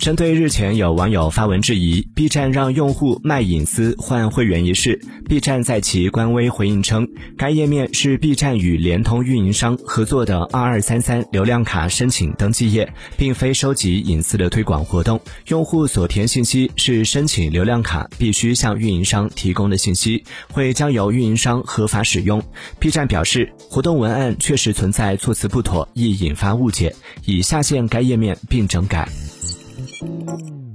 针对日前有网友发文质疑 B 站让用户卖隐私换会员一事，B 站在其官微回应称，该页面是 B 站与联通运营商合作的二二三三流量卡申请登记页，并非收集隐私的推广活动。用户所填信息是申请流量卡必须向运营商提供的信息，会交由运营商合法使用。B 站表示，活动文案确实存在措辞不妥，易引发误解，已下线该页面并整改。嗯。